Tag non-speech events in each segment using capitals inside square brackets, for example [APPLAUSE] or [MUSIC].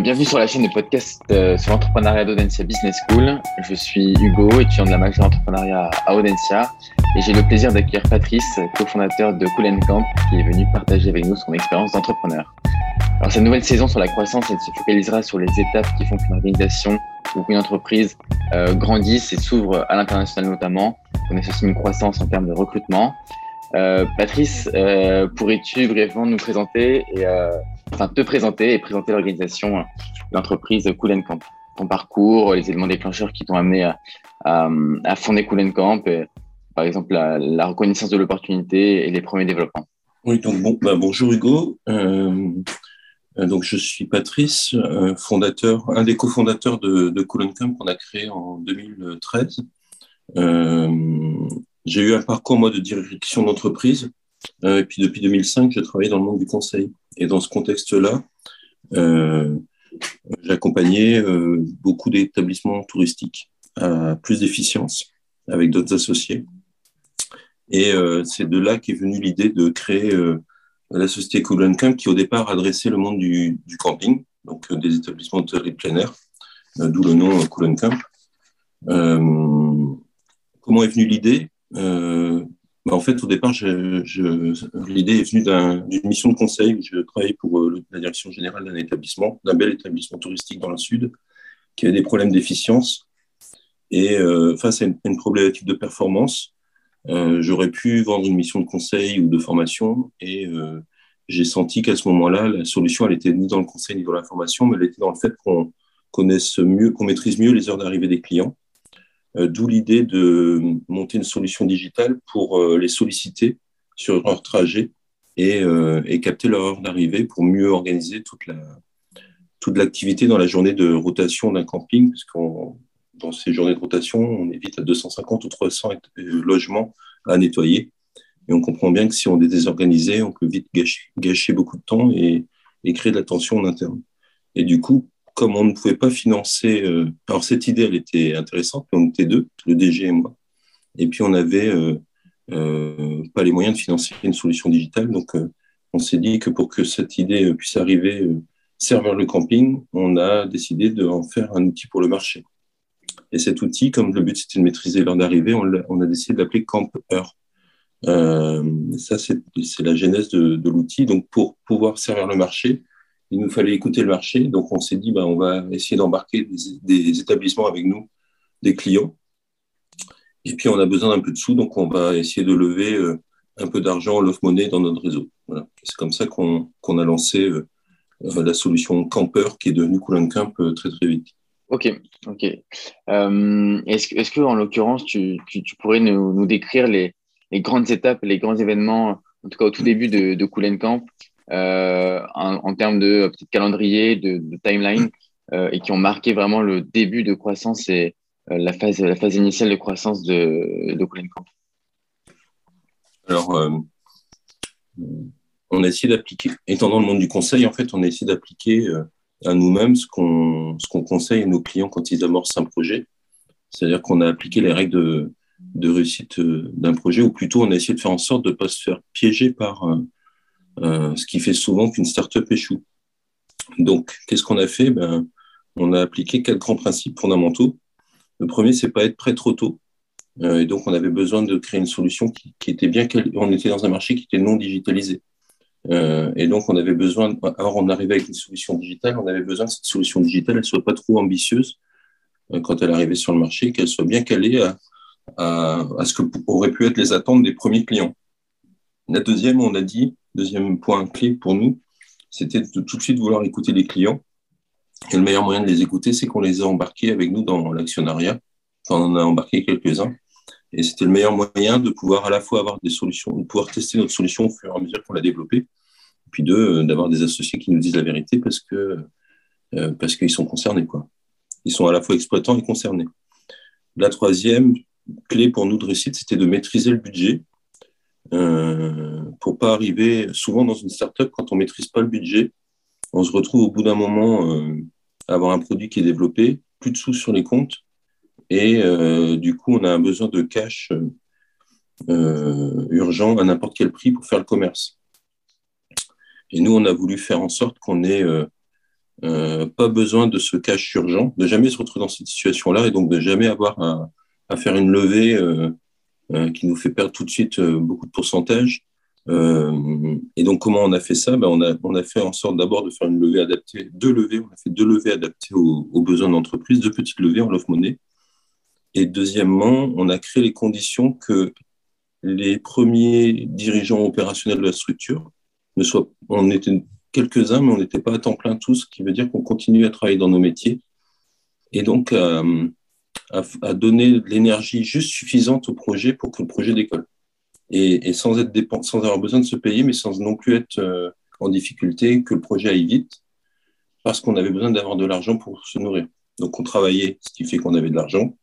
Bienvenue sur la chaîne de podcast euh, sur l'entrepreneuriat d'Audencia Business School. Je suis Hugo, étudiant de la majeure d'entrepreneuriat à Audencia et j'ai le plaisir d'accueillir Patrice, cofondateur de Cool Camp, qui est venu partager avec nous son expérience d'entrepreneur. Alors cette nouvelle saison sur la croissance, elle se focalisera sur les étapes qui font qu'une organisation ou qu'une entreprise euh, grandisse et s'ouvre à l'international notamment. On associe une croissance en termes de recrutement. Euh, Patrice, euh, pourrais-tu brièvement nous présenter et euh, enfin te présenter et présenter l'organisation, euh, l'entreprise Cool Camp, ton parcours, les éléments déclencheurs qui t'ont amené à, fonder Cool Camp, et, par exemple la, reconnaissance de l'opportunité et les premiers développements. Oui, donc bon, bah, bonjour Hugo. Euh, donc je suis Patrice, fondateur, un des cofondateurs de, de Camp qu'on a créé en 2013. J'ai eu un parcours moi de direction d'entreprise. Euh, et puis depuis 2005, je travaille dans le monde du conseil. Et dans ce contexte-là, euh, j'ai accompagné euh, beaucoup d'établissements touristiques à plus d'efficience avec d'autres associés. Et euh, c'est de là qu'est venue l'idée de créer la société Cool Camp qui au départ adressait le monde du, camping, donc des établissements de plein air, d'où le nom Cool Camp. comment est venue l'idée? Bah en fait, au départ, l'idée est venue d'une mission de conseil. Je travaillais pour euh, la direction générale d'un établissement, d'un bel établissement touristique dans le sud, qui avait des problèmes d'efficience. Et euh, face à une, problématique de performance, euh, j'aurais pu vendre une mission de conseil ou de formation. Et j'ai senti qu'à ce moment-là, la solution, elle était ni dans le conseil ni dans la formation, mais elle était dans le fait qu'on connaisse mieux, qu'on maîtrise mieux les heures d'arrivée des clients d'où l'idée de monter une solution digitale pour euh, les solliciter sur leur trajet et, euh, et capter leur heure d'arrivée pour mieux organiser toute la toute l'activité dans la journée de rotation d'un camping, parce dans ces journées de rotation, on évite à 250 ou 300 logements à nettoyer. Et on comprend bien que si on est désorganisé, on peut vite gâcher, gâcher beaucoup de temps et, et, créer de la tension en interne. Et du coup, comme on ne pouvait pas financer, euh, alors cette idée, elle était intéressante, on était deux, le DG et moi, et puis on n'avait euh, euh, pas les moyens de financer une solution digitale, donc on s'est dit que pour que cette idée puisse arriver, servir le camping, on a décidé d'en faire un outil pour le marché. Et cet outil, comme le but c'était de maîtriser l'heure d'arrivée, on, a décidé de l'appeler Camp Heure. ça, c'est la genèse de l'outil. Donc, pour pouvoir servir le marché, il nous fallait écouter le marché. Donc, on s'est dit, ben, on va essayer d'embarquer des, établissements avec nous, des clients. Et puis, on a besoin d'un peu de sous, donc on va essayer de lever euh, un peu d'argent, love money dans notre réseau. C'est comme ça qu'on qu a lancé euh, la solution Camper, qui est devenue Cool Camp euh, très, très vite. Ok, ok. Euh, Est-ce est que, en l'occurrence, tu, pourrais nous, décrire les, grandes étapes, les grands événements, en tout cas au tout début de, de Cool Camp, euh, en, en, termes de petit calendrier, de, timeline, euh, et qui ont marqué vraiment le début de croissance et euh, la phase, la phase initiale de croissance de, de Camp Alors, euh, on a essayé d'appliquer, étant dans le monde du conseil, en fait, on a essayé d'appliquer à nous-mêmes ce qu'on qu'on conseille à nos clients quand ils amorcent un projet. C'est-à-dire qu'on a appliqué les règles de, de réussite d'un projet, ou plutôt on a essayé de faire en sorte de ne pas se faire piéger par euh, ce qui fait souvent qu'une startup échoue. Donc, qu'est-ce qu'on a fait? Ben, On a appliqué quatre grands principes fondamentaux. Le premier, c'est pas être prêt trop tôt. Euh, et donc, on avait besoin de créer une solution qui, était bien. On était dans un marché qui était non digitalisé. Euh, et donc, on avait besoin. Alors, on arrivait avec une solution digitale. On avait besoin que cette solution digitale, elle soit pas trop ambitieuse quand elle arrivait sur le marché, qu'elle soit bien calée à, à, à ce que auraient pu être les attentes des premiers clients. La deuxième, on a dit, deuxième point clé pour nous, c'était de tout de suite vouloir écouter les clients. Et le meilleur moyen de les écouter, c'est qu'on les a embarqués avec nous dans l'actionnariat. Enfin, on en a embarqué quelques-uns. Et c'était le meilleur moyen de pouvoir à la fois avoir des solutions, de pouvoir tester notre solution au fur et à mesure qu'on l'a développée. Et puis deux, d'avoir des associés qui nous disent la vérité parce que euh, parce qu'ils sont concernés, quoi. Ils sont à la fois exploitants et concernés. La troisième clé pour nous de réussite, c'était de maîtriser le budget euh, pour pas arriver souvent dans une startup quand on maîtrise pas le budget, on se retrouve au bout d'un moment euh, à avoir un produit qui est développé, plus de sous sur les comptes et euh, du coup on a un besoin de cash euh, urgent à n'importe quel prix pour faire le commerce. Et nous on a voulu faire en sorte qu'on ait pas besoin de ce cash urgent, de jamais se retrouver dans cette situation-là et donc de jamais avoir à, à faire une levée qui nous fait perdre tout de suite beaucoup de pourcentage. Et donc, comment on a fait ça? Ben, on, a, on a fait en sorte d'abord de faire une levée adaptée, deux levées, on a fait deux levées adaptées aux, besoins d'entreprise, deux petites levées en love money. Et deuxièmement, on a créé les conditions que les premiers dirigeants opérationnels de la structure ne soient, on était quelques-uns, mais on n'était pas à temps plein tous, ce qui veut dire qu'on continue à travailler dans nos métiers et donc à, donner de l'énergie juste suffisante au projet pour que le projet décolle. Et, sans, être sans avoir besoin de se payer, mais sans non plus être euh, en difficulté, que le projet aille vite, parce qu'on avait besoin d'avoir de l'argent pour se nourrir. Donc on travaillait, ce qui fait qu'on avait de l'argent,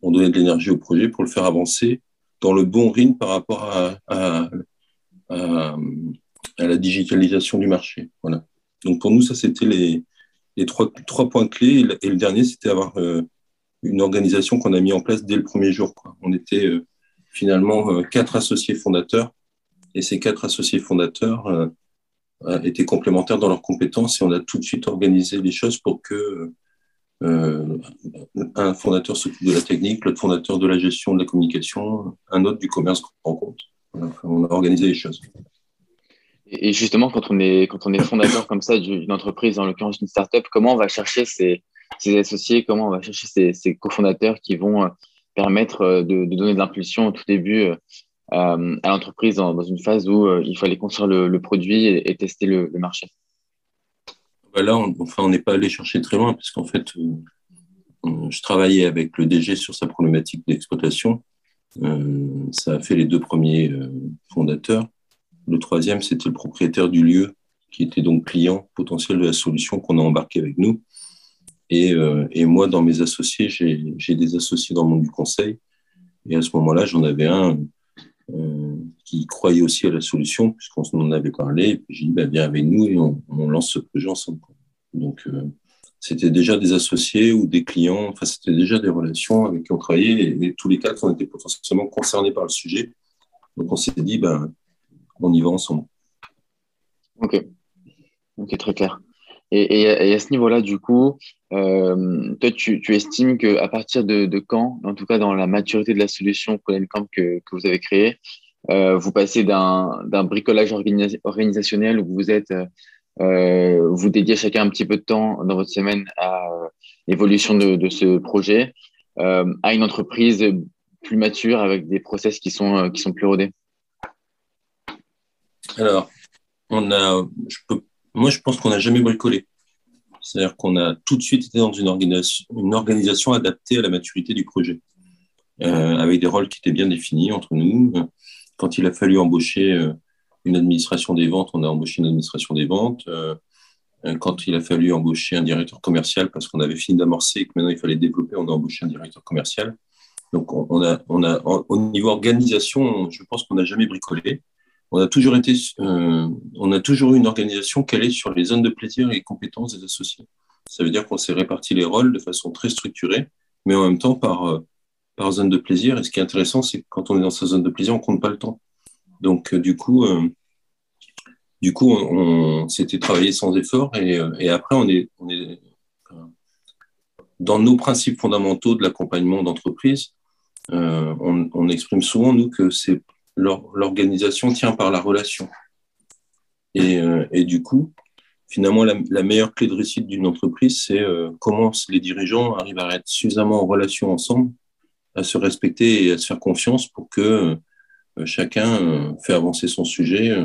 on donnait de l'énergie au projet pour le faire avancer dans le bon rythme par rapport à, la digitalisation du marché. Voilà. Donc pour nous, ça, c'était les, trois, points clés. Et le, dernier, c'était avoir euh, une organisation qu'on a mis en place dès le premier jour. On était euh, finalement euh, quatre associés fondateurs. Et ces quatre associés fondateurs étaient complémentaires dans leurs compétences et on a tout de suite organisé les choses pour que euh, un fondateur s'occupe de la technique, l'autre fondateur de la gestion de la communication, un autre du commerce en compte. On a organisé les choses. Et justement, quand on est, quand on est fondateur comme ça d'une entreprise, en l'occurrence d'une startup, comment on va chercher ses, associés, comment on va chercher ses, cofondateurs qui vont euh, permettre euh, de, donner de l'impulsion au tout début à l'entreprise dans, une phase où il fallait construire le, produit et, tester le marché bah là, on, n'est pas allé chercher très loin, parce qu'en fait, euh, je travaillais avec le DG sur sa problématique d'exploitation. Euh, ça a fait les deux premiers euh, fondateurs. Le troisième, c'était le propriétaire du lieu, qui était donc client potentiel de la solution qu'on a embarqué avec nous. Et, et moi, dans mes associés, j'ai des associés dans le monde du conseil. Et à ce moment-là, j'en avais un euh, qui croyait aussi à la solution, puisqu'on en avait parlé. Et puis j'ai dit, bah, viens avec nous et on, lance ce projet ensemble. Donc, euh, c'était déjà des associés ou des clients, enfin, c'était déjà des relations avec qui on travaillait et, tous les quatre, on était potentiellement concernés par le sujet. Donc, on s'est dit, ben, on y va ensemble. Ok, ok, très clair. Et, à ce niveau-là, du coup, euh, toi, tu, estimes qu'à partir de, quand, en tout cas dans la maturité de la solution Camp que, que vous avez créée, euh, vous passez d'un bricolage organisationnel où vous êtes, euh, vous dédiez chacun un petit peu de temps dans votre semaine à l'évolution de, ce projet, à une entreprise plus mature avec des process qui sont, qui sont plus rodés? Alors, on a, je peux moi, je pense qu'on n'a jamais bricolé. C'est-à-dire qu'on a tout de suite été dans une organisation, adaptée à la maturité du projet, euh, avec des rôles qui étaient bien définis entre nous. Quand il a fallu embaucher euh, une administration des ventes, on a embauché une administration des ventes. Euh, quand il a fallu embaucher un directeur commercial, parce qu'on avait fini d'amorcer et que maintenant il fallait développer, on a embauché un directeur commercial. Donc, on a, on a, au niveau organisation, je pense qu'on n'a jamais bricolé on a toujours été, euh, on a toujours eu une organisation calée sur les zones de plaisir et les compétences des associés. Ça veut dire qu'on s'est réparti les rôles de façon très structurée, mais en même temps par, euh, par zone de plaisir. Et ce qui est intéressant, c'est que quand on est dans sa zone de plaisir, on compte pas le temps. Donc, euh, du coup, du coup, on, s'était travaillé sans effort et, après, on est, on est dans nos principes fondamentaux de l'accompagnement d'entreprise. on, on, exprime souvent, nous, que c'est l'organisation tient par la relation. Et, euh, du coup, finalement, la, meilleure clé de réussite d'une entreprise, c'est euh, comment les dirigeants arrivent à être suffisamment en relation ensemble, à se respecter et à se faire confiance pour que euh, chacun fait avancer son sujet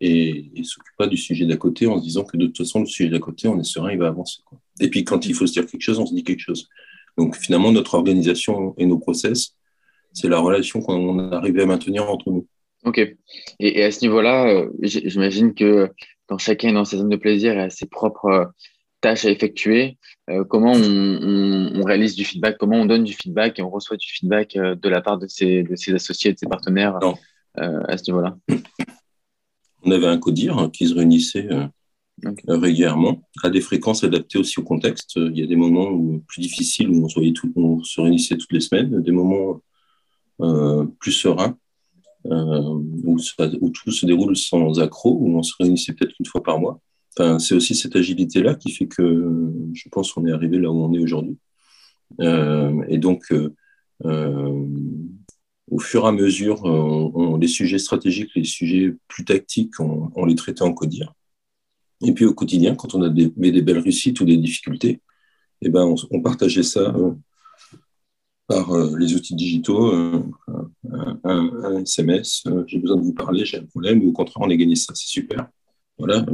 et, ne s'occupe pas du sujet d'à côté en se disant que de toute façon, le sujet d'à côté, on est serein, il va avancer. Et puis, quand il faut se dire quelque chose, on se dit quelque chose. Donc, finalement, notre organisation et nos process, c'est la relation qu'on a arrivé à maintenir entre nous. Ok. Et, à ce niveau-là, euh, j'imagine que quand chacun est dans sa zone de plaisir et a ses propres euh, tâches à effectuer, euh, comment on, réalise du feedback, comment on donne du feedback et on reçoit du feedback de la part de ses, associés, de ses partenaires à ce niveau-là? On avait un codir qui se réunissait régulièrement, à des fréquences adaptées aussi au contexte. Il y a des moments plus difficiles où on se, on se réunissait toutes les semaines, des moments plus serein, euh, où, tout se déroule sans accroc, où on se réunissait peut-être une fois par mois. c'est aussi cette agilité-là qui fait que je pense qu'on est arrivé là où on est aujourd'hui. et donc, au fur et à mesure, les sujets stratégiques, les sujets plus tactiques, on, les traitait en codir. Et puis au quotidien, quand on a des, des belles réussites ou des difficultés, eh ben, on partageait ça euh, les outils digitaux, euh, un, SMS, euh, j'ai besoin de vous parler, j'ai un problème, ou au contraire, on a gagné ça, c'est super. Voilà.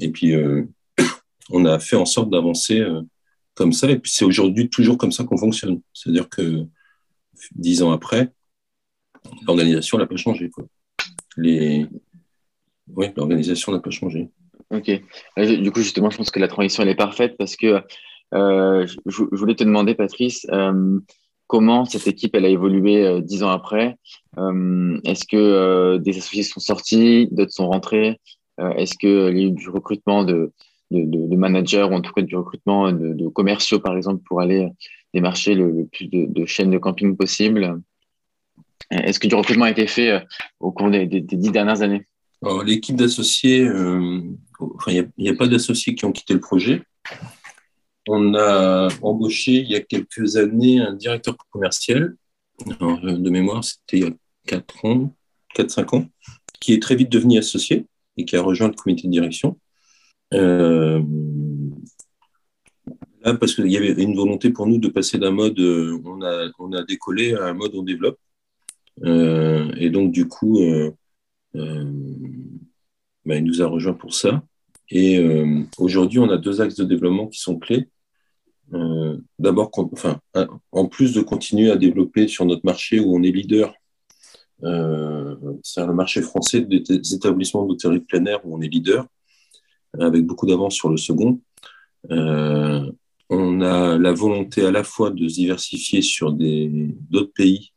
Et, puis, [COUGHS] on a fait en sorte d'avancer comme ça, et puis c'est aujourd'hui toujours comme ça qu'on fonctionne. C'est-à-dire que dix ans après, l'organisation n'a pas changé. Quoi. Les... Oui, l'organisation n'a pas changé. Ok. Du coup, justement, je pense que la transition, elle est parfaite parce que euh, je, voulais te demander, Patrice, euh, comment cette équipe elle a évolué euh, dix ans après? Est-ce que des associés sont sortis, d'autres sont rentrés? Est-ce qu'il y a eu du recrutement de, de, de, managers ou en tout cas du recrutement de, commerciaux, par exemple, pour aller démarcher le, plus de, chaînes de camping possible? Est-ce que du recrutement a été fait au cours des, dix dernières années? L'équipe d'associés, il n'y a, pas d'associés qui ont quitté le projet. On a embauché il y a quelques années un directeur commercial. de mémoire, c'était il y a 4 ans, 4-5 ans, qui est très vite devenu associé et qui a rejoint le comité de direction. Euh, là, parce qu'il y avait une volonté pour nous de passer d'un mode euh, on, a, on a décollé à un mode on développe. Euh, et donc, du coup, bah, il nous a rejoint pour ça. Et euh, aujourd'hui, on a deux axes de développement qui sont clés. Euh, D'abord, en plus de continuer à développer sur notre marché où on est leader, euh, c'est le marché français des établissements d'hôtellerie plein air où on est leader, avec beaucoup d'avance sur le second. Euh, on a la volonté à la fois de se diversifier sur d'autres pays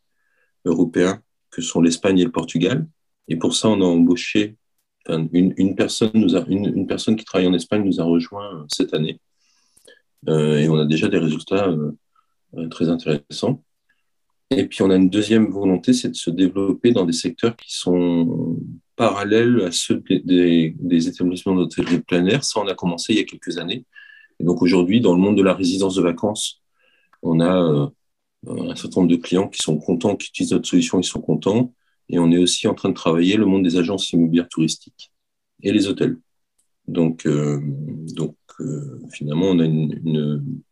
européens que sont l'Espagne et le Portugal. Et pour ça, on a embauché une, personne une, personne qui travaille en Espagne nous a rejoint euh, cette année. Euh, et on a déjà des résultats euh, très intéressants. Et puis on a une deuxième volonté, c'est de se développer dans des secteurs qui sont parallèles à ceux des, des établissements d'hôtellerie plein air. Ça, on a commencé il y a quelques années. Et donc aujourd'hui, dans le monde de la résidence de vacances, on a un certain nombre de clients qui sont contents, qui utilisent notre solution, ils sont contents. Et on est aussi en train de travailler le monde des agences immobilières touristiques et les hôtels. Donc, euh, donc euh, finalement, on a une,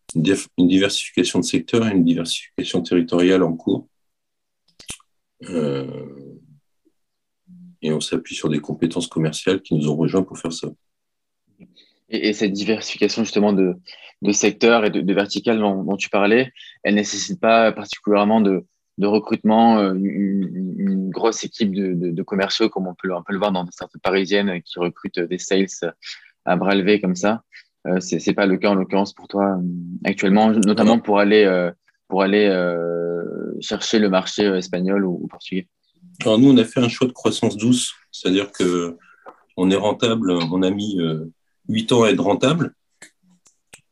diversification de secteurs et une diversification territoriale en cours. Euh, et on s'appuie sur des compétences commerciales qui nous ont rejoints pour faire ça. Et, cette diversification justement de, de secteurs et de, de verticales dont, tu parlais, elle ne nécessite pas particulièrement de, de recrutement, euh, une, grosse équipe de, commerciaux, comme on peut, le voir dans des startups parisiennes qui recrutent des sales à bras levés comme ça. Euh, Ce n'est pas le cas en l'occurrence pour toi euh, actuellement, notamment pour aller, pour aller chercher le marché espagnol ou, portugais. Alors nous, on a fait un choix de croissance douce, c'est-à-dire que on est rentable, on a mis 8 ans à être rentable.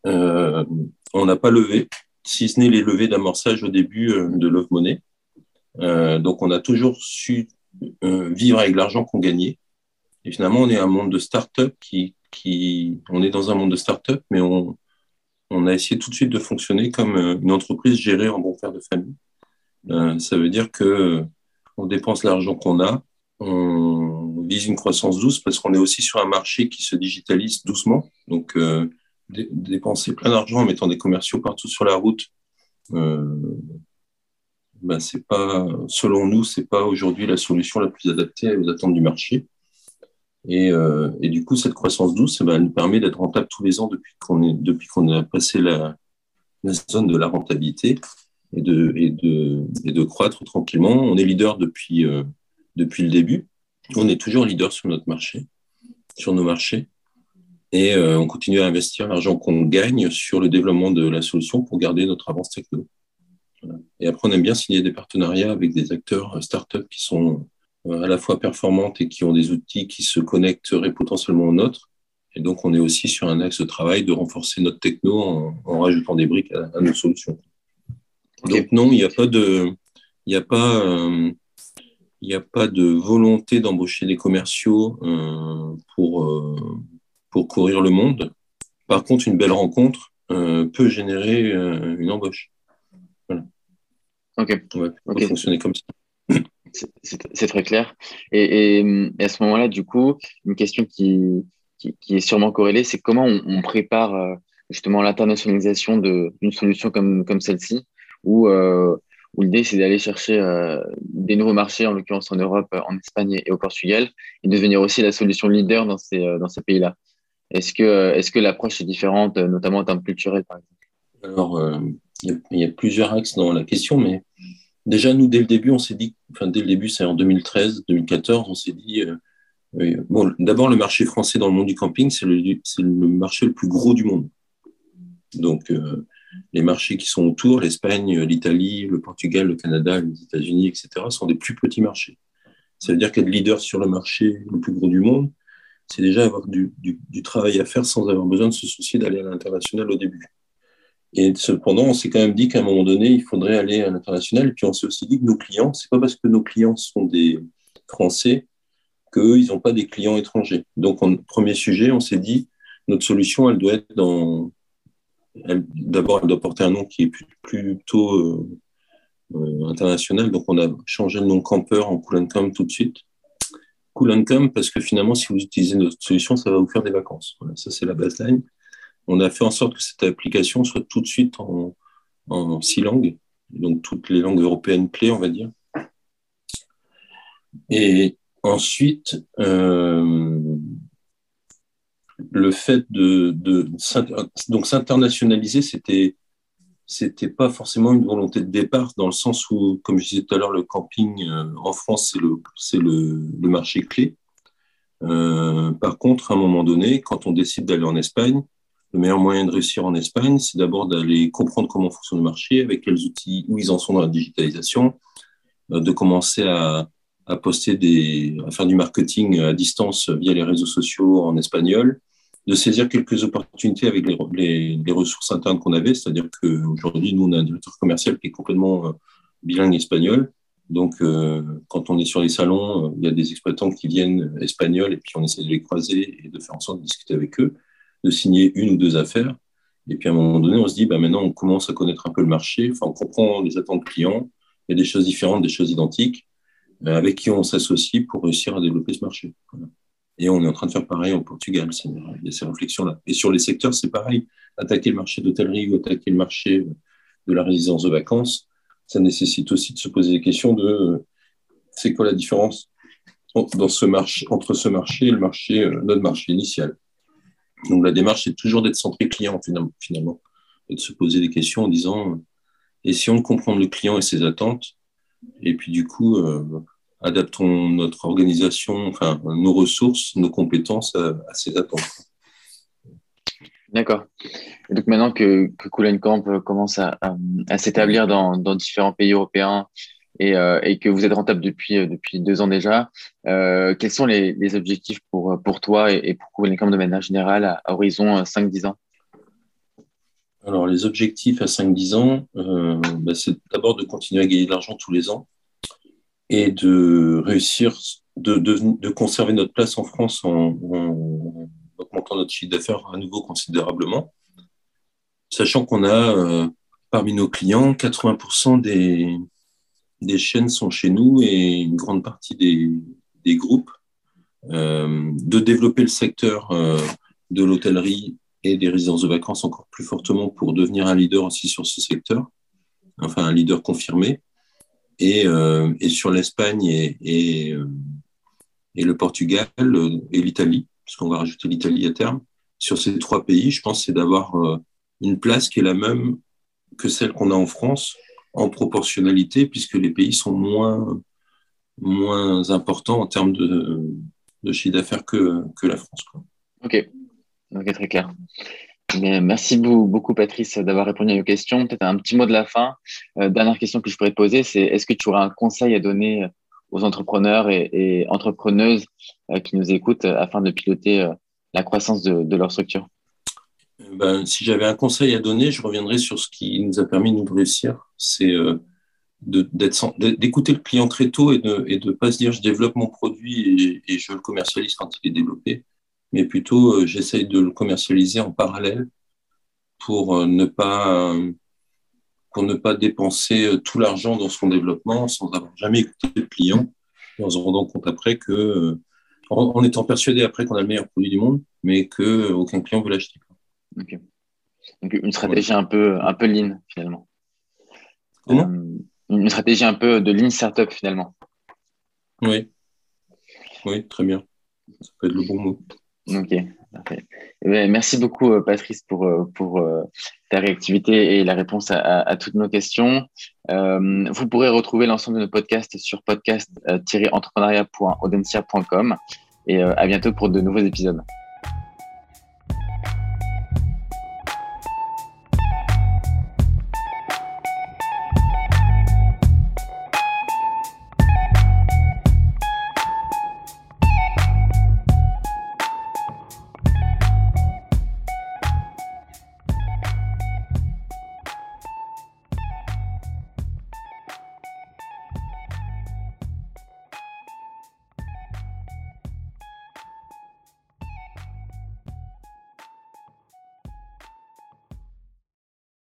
on n'a pas levé, si ce n'est les levées d'amorçage au début euh, de Love Money. Euh, donc, on a toujours su euh, vivre avec l'argent qu'on gagnait. Et finalement, on est un monde de start-up qui, on est dans un monde de start-up, mais on, a essayé tout de suite de fonctionner comme une entreprise gérée en bon père de famille. ça veut dire que on dépense l'argent qu'on a, on vise une croissance douce parce qu'on est aussi sur un marché qui se digitalise doucement. Donc, dépenser plein d'argent en mettant des commerciaux partout sur la route, euh, ben selon nous, c'est pas aujourd'hui la solution la plus adaptée aux attentes du marché. Et, euh, et du coup, cette croissance douce, ben, elle nous permet d'être rentable tous les ans depuis qu'on est, depuis qu'on a passé la, zone de la rentabilité et de, et de, et de croître tranquillement. On est leader depuis, euh, depuis le début. On est toujours leader sur notre marché, sur nos marchés et euh, on continue à investir l'argent qu'on gagne sur le développement de la solution pour garder notre avance techno. Et après, on aime bien signer des partenariats avec des acteurs euh, startups qui sont à la fois performantes et qui ont des outils qui se connecteraient potentiellement aux nôtres. Et donc, on est aussi sur un axe de travail de renforcer notre techno en, rajoutant des briques à, nos solutions. Donc, non, il n'y a pas de. Il n'y a pas. il n'y a pas de volonté d'embaucher des commerciaux pour, pour courir le monde. Par contre, une belle rencontre peut générer une embauche. Voilà. Ok. Ouais, fonctionner comme ça. C'est très clair. Et, à ce moment-là, du coup, une question qui, qui, est sûrement corrélée, c'est comment on, prépare euh, justement l'internationalisation d'une solution comme, comme celle-ci, où, euh, où l'idée c'est d'aller chercher euh, des nouveaux marchés, en l'occurrence en Europe, en Espagne et au Portugal, et devenir aussi la solution leader dans ces, dans ces pays-là. Est-ce que, est que l'approche est différente, notamment en termes culturels, par exemple? Alors, il y, a plusieurs axes dans la question, mais déjà, nous, dès le début, on s'est dit, enfin, dès le début, c'est en 2013, 2014, on s'est dit, euh, d'abord, le marché français dans le monde du camping, c'est le, marché le plus gros du monde. Donc, euh, les marchés qui sont autour, l'Espagne, l'Italie, le Portugal, le Canada, les États-Unis, etc., sont des plus petits marchés. Ça veut dire qu'être leader sur le marché le plus gros du monde, c'est déjà avoir du, travail à faire sans avoir besoin de se soucier d'aller à l'international au début. Et cependant, on s'est quand même dit qu'à un moment donné, il faudrait aller à l'international. Et puis on s'est aussi dit que nos clients, c'est pas parce que nos clients sont des Français qu'ils n'ont pas des clients étrangers. Donc, premier sujet, on s'est dit, notre solution, elle doit être dans... D'abord, elle doit porter un nom qui est plutôt euh, euh, international. Donc, on a changé le nom Camper en Cool tout de suite. Cool parce que finalement, si vous utilisez notre solution, ça va vous faire des vacances. Voilà, ça, c'est la baseline. On a fait en sorte que cette application soit tout de suite en, six langues, donc toutes les langues européennes clés, on va dire. Et Ensuite, euh, le fait de, donc s'internationaliser, c'était c'était pas forcément une volonté de départ dans le sens où, comme je disais tout à l'heure, le camping euh, en France c'est le c'est le, marché clé. Euh, par contre, à un moment donné, quand on décide d'aller en Espagne, le meilleur moyen de réussir en Espagne, c'est d'abord d'aller comprendre comment fonctionne le marché, avec quels outils, où ils en sont dans la digitalisation, de commencer à, à poster des, à faire du marketing à distance via les réseaux sociaux en espagnol, de saisir quelques opportunités avec les, les, ressources internes qu'on avait, c'est-à-dire qu'aujourd'hui, nous, on a un directeur commercial qui est complètement euh, bilingue espagnol. Donc, euh, quand on est sur les salons, euh, il y a des exploitants qui viennent espagnols et puis on essaie de les croiser et de faire en sorte de discuter avec eux, de signer une ou deux affaires. Et puis à un moment donné, on se dit, bah, maintenant, on commence à connaître un peu le marché, enfin, on comprend les attentes clients, il y a des choses différentes, des choses identiques. Euh, avec qui on s'associe pour réussir à développer ce marché. Et on est en train de faire pareil au Portugal. Il y a ces réflexions-là. Et sur les secteurs, c'est pareil. Attaquer le marché d'hôtellerie ou attaquer le marché de la résidence de vacances, ça nécessite aussi de se poser des questions de c'est quoi la différence entre ce marché et le euh, notre marché initial. Donc la démarche, c'est toujours d'être centré client finalement, et de se poser des questions en disant essayons de comprendre le client et ses attentes et puis du coup, euh, adaptons notre organisation, enfin nos ressources, nos compétences à, ces attentes. D'accord. Donc maintenant que, que Camp commence à, s'établir dans, différents pays européens euh, et, que vous êtes rentable depuis, euh, depuis deux ans déjà, quels sont les, objectifs pour, pour toi et, pour Cool Camp de manière générale à, horizon 5-10 ans? Alors, les objectifs à 5-10 ans, euh, bah, c'est d'abord de continuer à gagner de l'argent tous les ans et de réussir, de, de, conserver notre place en France en, augmentant notre chiffre d'affaires à nouveau considérablement, sachant qu'on a euh, parmi nos clients 80% des, des chaînes sont chez nous et une grande partie des, groupes, euh, de développer le secteur de l'hôtellerie et des résidences de vacances encore plus fortement pour devenir un leader aussi sur ce secteur, enfin un leader confirmé. Et, euh, et sur l'Espagne et, et, euh, le Portugal euh, et l'Italie, puisqu'on va rajouter l'Italie à terme. Sur ces trois pays, je pense c'est d'avoir une place qui est la même que celle qu'on a en France en proportionnalité, puisque les pays sont moins, moins importants en termes de, chiffre d'affaires que, que la France. Quoi. Ok, très clair. merci beaucoup, Patrice, d'avoir répondu à nos questions. Peut-être un petit mot de la fin. Euh, dernière question que je pourrais te poser, c'est est-ce que tu aurais un conseil à donner aux entrepreneurs et, entrepreneuses euh, qui nous écoutent afin de piloter euh, la croissance de, leur structure? Ben, Si j'avais un conseil à donner, je reviendrai sur ce qui nous a permis de nous réussir. C'est d'écouter le client très tôt et de ne et de pas se dire je développe mon produit et, je le commercialise quand il est développé, mais plutôt euh, j'essaye de le commercialiser en parallèle pour euh, ne pas, pour ne pas dépenser tout l'argent dans son développement sans avoir jamais écouté le client et en se rendant compte après que, en, étant persuadé après qu'on a le meilleur produit du monde, mais qu'aucun client veut l'acheter. Donc une stratégie un peu, un peu lean finalement. Comment une stratégie un peu de lean startup finalement. Oui, oui, très bien. Ça peut être le bon mot. Ok, parfait. Eh ben, merci beaucoup, euh, Patrice, pour, euh, pour euh, ta réactivité et la réponse à, toutes nos questions. vous pourrez retrouver l'ensemble de nos podcasts sur podcast-entrepreneuriat.audencia.com et à bientôt pour de nouveaux épisodes.